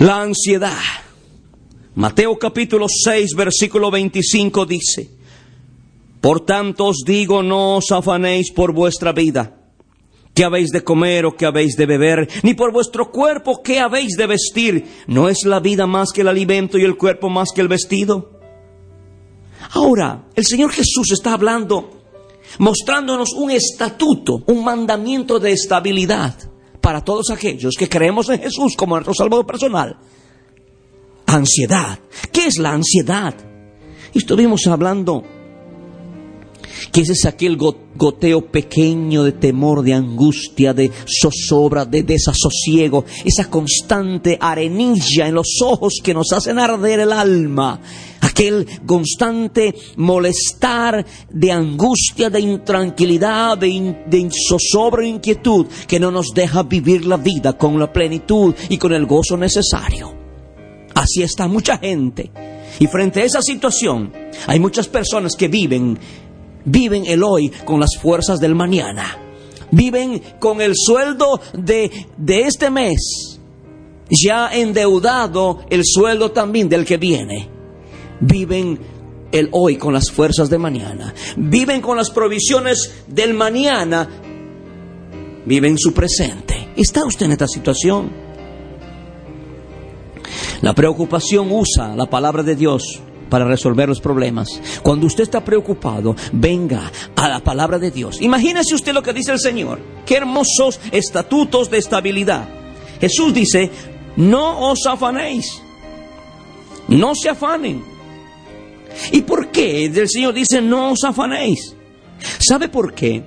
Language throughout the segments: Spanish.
La ansiedad. Mateo capítulo 6, versículo 25 dice, Por tanto os digo, no os afanéis por vuestra vida, qué habéis de comer o qué habéis de beber, ni por vuestro cuerpo qué habéis de vestir. ¿No es la vida más que el alimento y el cuerpo más que el vestido? Ahora, el Señor Jesús está hablando, mostrándonos un estatuto, un mandamiento de estabilidad para todos aquellos que creemos en Jesús como nuestro Salvador personal. Ansiedad. ¿Qué es la ansiedad? Estuvimos hablando que ese es aquel goteo pequeño de temor, de angustia, de zozobra, de desasosiego, esa constante arenilla en los ojos que nos hacen arder el alma, aquel constante molestar de angustia, de intranquilidad, de, in, de zozobra inquietud que no nos deja vivir la vida con la plenitud y con el gozo necesario. Así está mucha gente. Y frente a esa situación, hay muchas personas que viven, viven el hoy con las fuerzas del mañana. Viven con el sueldo de, de este mes, ya endeudado el sueldo también del que viene. Viven el hoy con las fuerzas de mañana. Viven con las provisiones del mañana. Viven su presente. ¿Está usted en esta situación? La preocupación usa la palabra de Dios para resolver los problemas. Cuando usted está preocupado, venga a la palabra de Dios. Imagínese usted lo que dice el Señor. Qué hermosos estatutos de estabilidad. Jesús dice, no os afanéis. No se afanen. ¿Y por qué el Señor dice, no os afanéis? ¿Sabe por qué?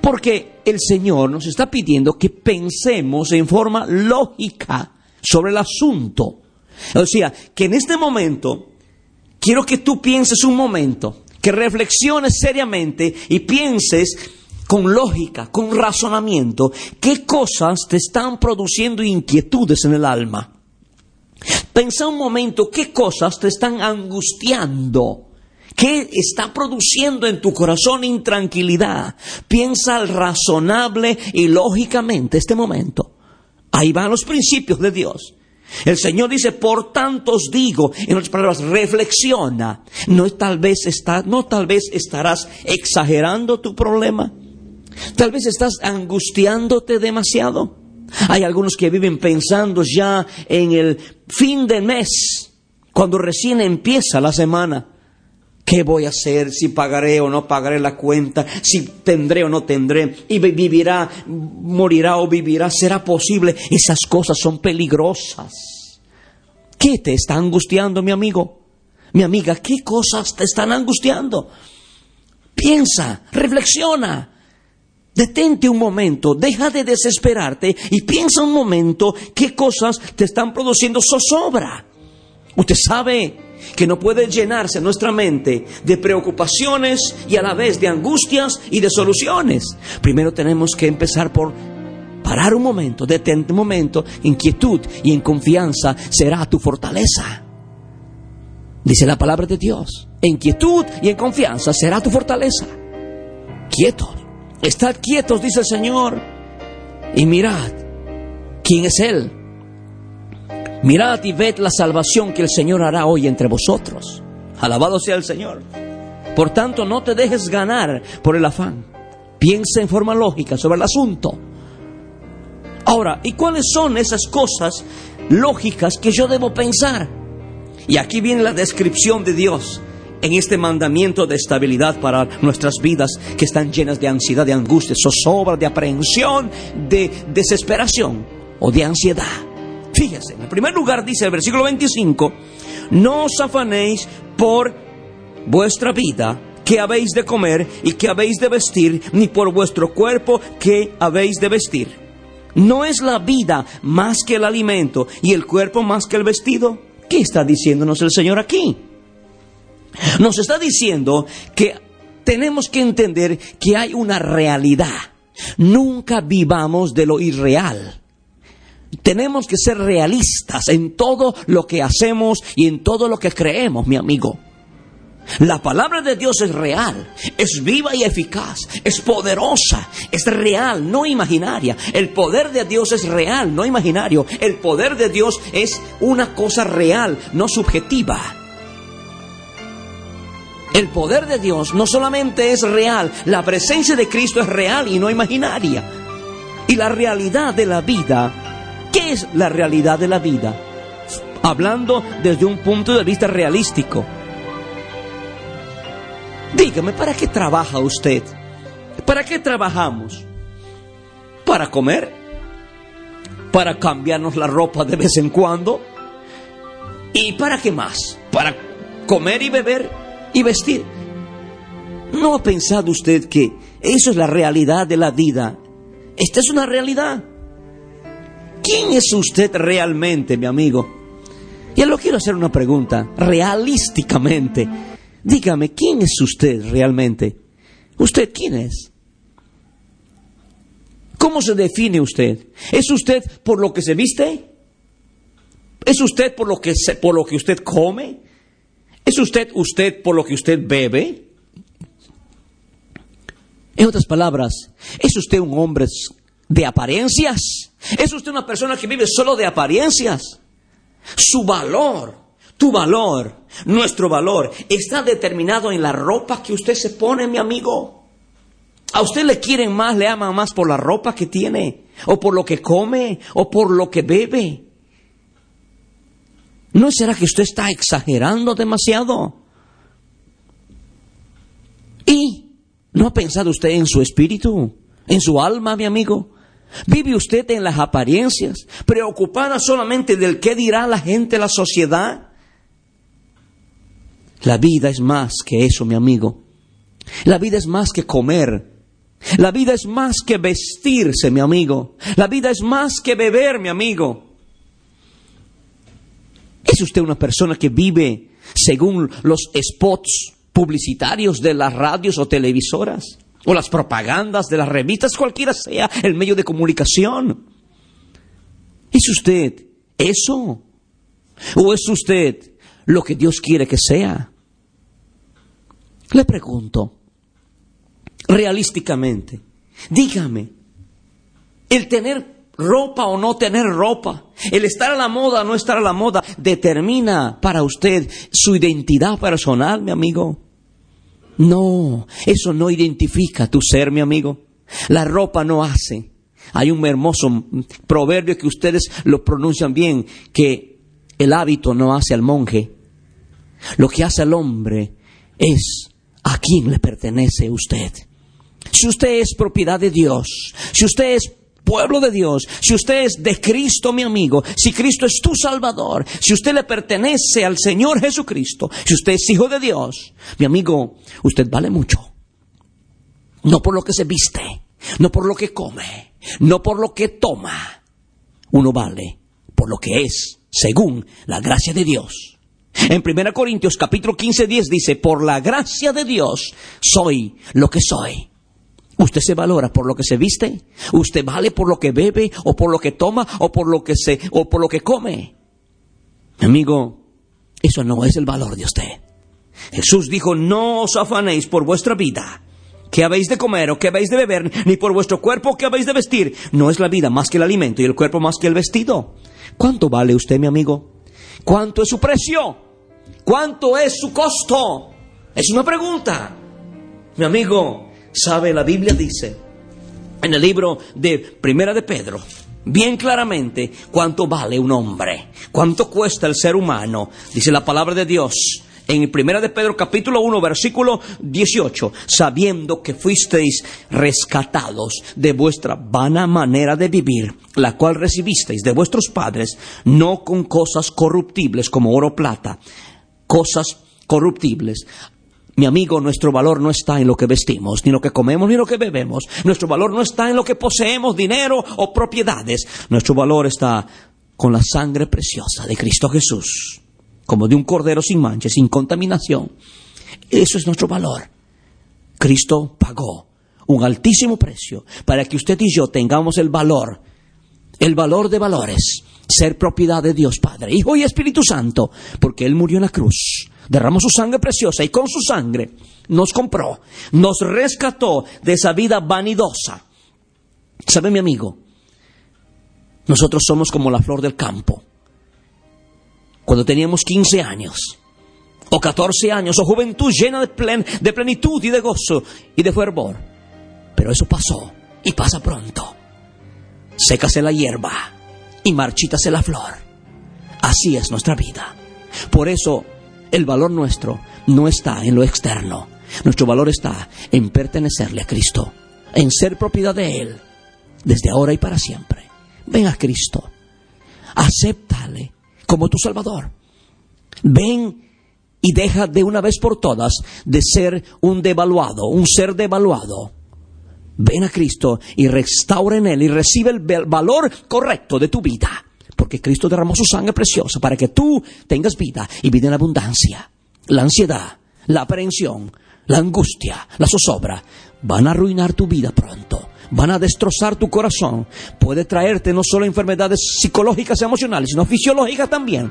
Porque el Señor nos está pidiendo que pensemos en forma lógica sobre el asunto. O sea, que en este momento quiero que tú pienses un momento, que reflexiones seriamente y pienses con lógica, con razonamiento, qué cosas te están produciendo inquietudes en el alma. Pensa un momento qué cosas te están angustiando. ¿Qué está produciendo en tu corazón intranquilidad? Piensa razonable y lógicamente este momento. Ahí van los principios de Dios. El Señor dice, por tanto os digo, en otras palabras, reflexiona. No tal vez está, no tal vez estarás exagerando tu problema. Tal vez estás angustiándote demasiado. Hay algunos que viven pensando ya en el fin del mes, cuando recién empieza la semana. ¿Qué voy a hacer? Si pagaré o no pagaré la cuenta, si tendré o no tendré, y vivirá, morirá o vivirá, será posible. Esas cosas son peligrosas. ¿Qué te está angustiando, mi amigo? Mi amiga, ¿qué cosas te están angustiando? Piensa, reflexiona. Detente un momento, deja de desesperarte y piensa un momento qué cosas te están produciendo zozobra. Usted sabe que no puede llenarse nuestra mente de preocupaciones y a la vez de angustias y de soluciones. Primero tenemos que empezar por parar un momento, detente un momento, inquietud y en confianza será tu fortaleza. Dice la palabra de Dios, en quietud y en confianza será tu fortaleza. Quietos, estad quietos, dice el Señor, y mirad quién es Él Mirad y ved la salvación que el Señor hará hoy entre vosotros. Alabado sea el Señor. Por tanto, no te dejes ganar por el afán. Piensa en forma lógica sobre el asunto. Ahora, ¿y cuáles son esas cosas lógicas que yo debo pensar? Y aquí viene la descripción de Dios en este mandamiento de estabilidad para nuestras vidas que están llenas de ansiedad, de angustia, zozobra, de aprehensión, de desesperación o de ansiedad. Fíjese, en primer lugar dice el versículo 25, no os afanéis por vuestra vida, qué habéis de comer y qué habéis de vestir, ni por vuestro cuerpo qué habéis de vestir. ¿No es la vida más que el alimento y el cuerpo más que el vestido? ¿Qué está diciéndonos el Señor aquí? Nos está diciendo que tenemos que entender que hay una realidad. Nunca vivamos de lo irreal. Tenemos que ser realistas en todo lo que hacemos y en todo lo que creemos, mi amigo. La palabra de Dios es real, es viva y eficaz, es poderosa, es real, no imaginaria. El poder de Dios es real, no imaginario. El poder de Dios es una cosa real, no subjetiva. El poder de Dios no solamente es real, la presencia de Cristo es real y no imaginaria. Y la realidad de la vida, ¿qué es la realidad de la vida? Hablando desde un punto de vista realístico. Dígame, ¿para qué trabaja usted? ¿Para qué trabajamos? ¿Para comer? ¿Para cambiarnos la ropa de vez en cuando? ¿Y para qué más? ¿Para comer y beber y vestir? ¿No ha pensado usted que eso es la realidad de la vida? Esta es una realidad. ¿Quién es usted realmente, mi amigo? Y lo quiero hacer una pregunta, realísticamente. Dígame, ¿quién es usted realmente? ¿Usted quién es? ¿Cómo se define usted? ¿Es usted por lo que se viste? ¿Es usted por lo que, por lo que usted come? ¿Es usted usted por lo que usted bebe? En otras palabras, ¿es usted un hombre de apariencias? ¿Es usted una persona que vive solo de apariencias? Su valor tu valor, nuestro valor, está determinado en la ropa que usted se pone, mi amigo. A usted le quieren más, le aman más por la ropa que tiene, o por lo que come, o por lo que bebe. ¿No será que usted está exagerando demasiado? ¿Y no ha pensado usted en su espíritu, en su alma, mi amigo? ¿Vive usted en las apariencias, preocupada solamente del qué dirá la gente, la sociedad? La vida es más que eso, mi amigo. La vida es más que comer. La vida es más que vestirse, mi amigo. La vida es más que beber, mi amigo. ¿Es usted una persona que vive según los spots publicitarios de las radios o televisoras? O las propagandas de las revistas, cualquiera sea el medio de comunicación. ¿Es usted eso? ¿O es usted lo que Dios quiere que sea? Le pregunto, realísticamente, dígame, el tener ropa o no tener ropa, el estar a la moda o no estar a la moda, determina para usted su identidad personal, mi amigo. No, eso no identifica tu ser, mi amigo. La ropa no hace. Hay un hermoso proverbio que ustedes lo pronuncian bien, que el hábito no hace al monje. Lo que hace al hombre es ¿A quién le pertenece usted? Si usted es propiedad de Dios, si usted es pueblo de Dios, si usted es de Cristo, mi amigo, si Cristo es tu Salvador, si usted le pertenece al Señor Jesucristo, si usted es hijo de Dios, mi amigo, usted vale mucho. No por lo que se viste, no por lo que come, no por lo que toma. Uno vale por lo que es, según la gracia de Dios. En 1 Corintios capítulo 15, 10 dice, por la gracia de Dios soy lo que soy. ¿Usted se valora por lo que se viste? ¿Usted vale por lo que bebe o por lo que toma o por lo que se o por lo que come? Amigo, eso no es el valor de usted. Jesús dijo, no os afanéis por vuestra vida. ¿Qué habéis de comer o qué habéis de beber? Ni por vuestro cuerpo qué habéis de vestir. No es la vida más que el alimento y el cuerpo más que el vestido. ¿Cuánto vale usted, mi amigo? ¿Cuánto es su precio? ¿Cuánto es su costo? Es una pregunta. Mi amigo, ¿sabe? La Biblia dice en el libro de Primera de Pedro, bien claramente, cuánto vale un hombre, cuánto cuesta el ser humano. Dice la palabra de Dios en Primera de Pedro capítulo 1 versículo 18, sabiendo que fuisteis rescatados de vuestra vana manera de vivir, la cual recibisteis de vuestros padres, no con cosas corruptibles como oro o plata, cosas corruptibles, Mi amigo, nuestro valor no está en lo que vestimos, ni lo que comemos, ni lo que bebemos. Nuestro valor no está en lo que poseemos, dinero o propiedades. Nuestro valor está con la sangre preciosa de Cristo Jesús, como de un cordero sin mancha, sin contaminación. Eso es nuestro valor. Cristo pagó un altísimo precio para que usted y yo tengamos el valor, el valor de valores, ser propiedad de Dios Padre, Hijo y Espíritu Santo, porque Él murió en la cruz derramó su sangre preciosa y con su sangre nos compró, nos rescató de esa vida vanidosa. ¿Sabe mi amigo? Nosotros somos como la flor del campo. Cuando teníamos 15 años, o 14 años, o juventud llena de, de plenitud y de gozo y de fervor. Pero eso pasó y pasa pronto. Sécase la hierba y marchítase la flor. Así es nuestra vida. Por eso el valor nuestro no está en lo externo. Nuestro valor está en pertenecerle a Cristo, en ser propiedad de Él, desde ahora y para siempre. Ven a Cristo, acéptale como tu Salvador. Ven y deja de una vez por todas de ser un devaluado, un ser devaluado. Ven a Cristo y restaura en Él y recibe el valor correcto de tu vida porque Cristo derramó su sangre preciosa para que tú tengas vida y vida en abundancia. La ansiedad, la aprehensión, la angustia, la zozobra van a arruinar tu vida pronto. Van a destrozar tu corazón. Puede traerte no solo enfermedades psicológicas y emocionales, sino fisiológicas también.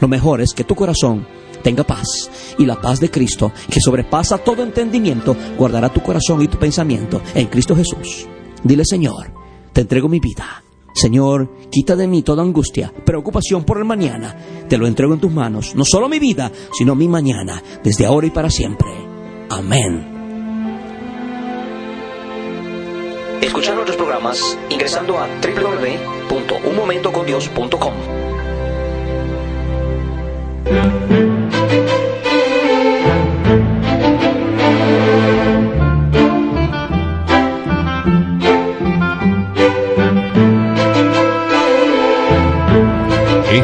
Lo mejor es que tu corazón tenga paz y la paz de Cristo, que sobrepasa todo entendimiento, guardará tu corazón y tu pensamiento en Cristo Jesús. Dile, Señor, te entrego mi vida Señor, quita de mí toda angustia, preocupación por el mañana. Te lo entrego en tus manos, no solo mi vida, sino mi mañana, desde ahora y para siempre. Amén. Escuchar nuestros programas ingresando a www.unmomentocondios.com.